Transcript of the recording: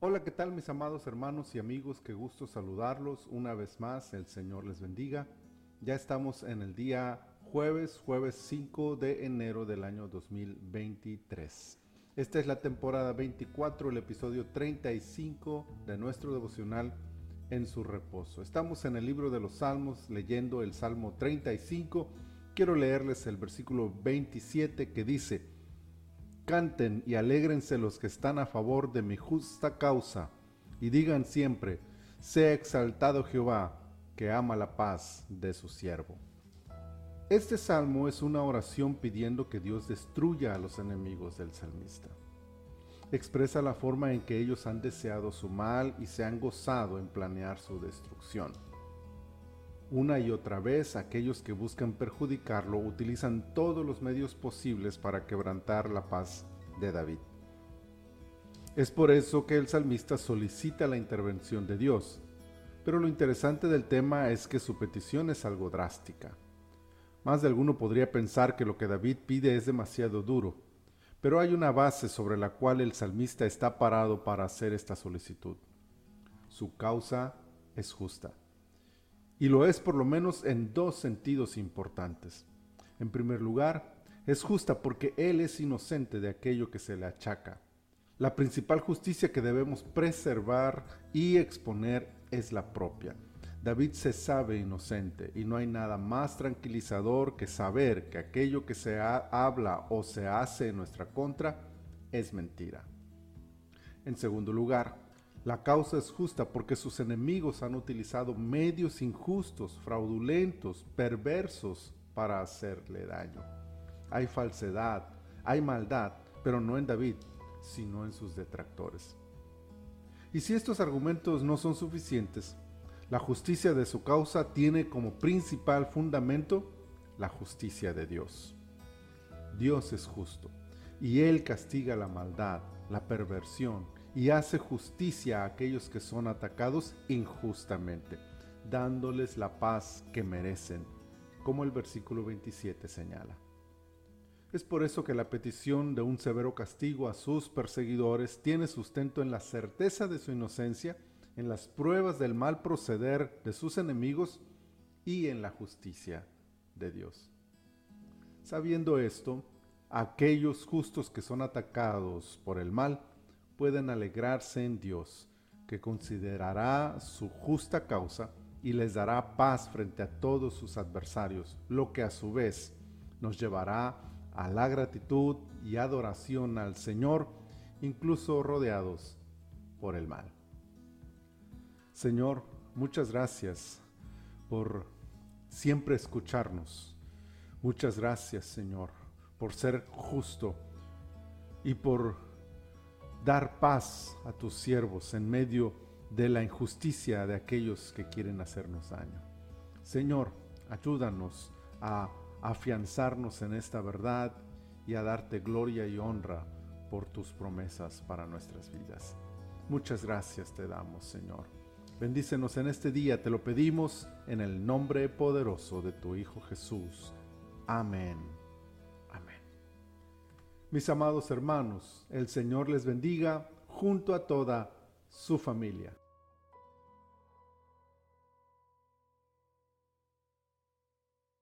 Hola, ¿qué tal mis amados hermanos y amigos? Qué gusto saludarlos una vez más. El Señor les bendiga. Ya estamos en el día jueves, jueves 5 de enero del año 2023. Esta es la temporada 24, el episodio 35 de nuestro devocional en su reposo. Estamos en el libro de los Salmos leyendo el Salmo 35. Quiero leerles el versículo 27 que dice, Canten y alégrense los que están a favor de mi justa causa, y digan siempre, sea exaltado Jehová, que ama la paz de su siervo. Este salmo es una oración pidiendo que Dios destruya a los enemigos del salmista expresa la forma en que ellos han deseado su mal y se han gozado en planear su destrucción. Una y otra vez aquellos que buscan perjudicarlo utilizan todos los medios posibles para quebrantar la paz de David. Es por eso que el salmista solicita la intervención de Dios, pero lo interesante del tema es que su petición es algo drástica. Más de alguno podría pensar que lo que David pide es demasiado duro, pero hay una base sobre la cual el salmista está parado para hacer esta solicitud. Su causa es justa. Y lo es por lo menos en dos sentidos importantes. En primer lugar, es justa porque Él es inocente de aquello que se le achaca. La principal justicia que debemos preservar y exponer es la propia. David se sabe inocente y no hay nada más tranquilizador que saber que aquello que se habla o se hace en nuestra contra es mentira. En segundo lugar, la causa es justa porque sus enemigos han utilizado medios injustos, fraudulentos, perversos para hacerle daño. Hay falsedad, hay maldad, pero no en David, sino en sus detractores. Y si estos argumentos no son suficientes, la justicia de su causa tiene como principal fundamento la justicia de Dios. Dios es justo y Él castiga la maldad, la perversión y hace justicia a aquellos que son atacados injustamente, dándoles la paz que merecen, como el versículo 27 señala. Es por eso que la petición de un severo castigo a sus perseguidores tiene sustento en la certeza de su inocencia en las pruebas del mal proceder de sus enemigos y en la justicia de Dios. Sabiendo esto, aquellos justos que son atacados por el mal pueden alegrarse en Dios, que considerará su justa causa y les dará paz frente a todos sus adversarios, lo que a su vez nos llevará a la gratitud y adoración al Señor, incluso rodeados por el mal. Señor, muchas gracias por siempre escucharnos. Muchas gracias, Señor, por ser justo y por dar paz a tus siervos en medio de la injusticia de aquellos que quieren hacernos daño. Señor, ayúdanos a afianzarnos en esta verdad y a darte gloria y honra por tus promesas para nuestras vidas. Muchas gracias te damos, Señor. Bendícenos en este día, te lo pedimos en el nombre poderoso de tu Hijo Jesús. Amén. Mis amados hermanos, el Señor les bendiga junto a toda su familia.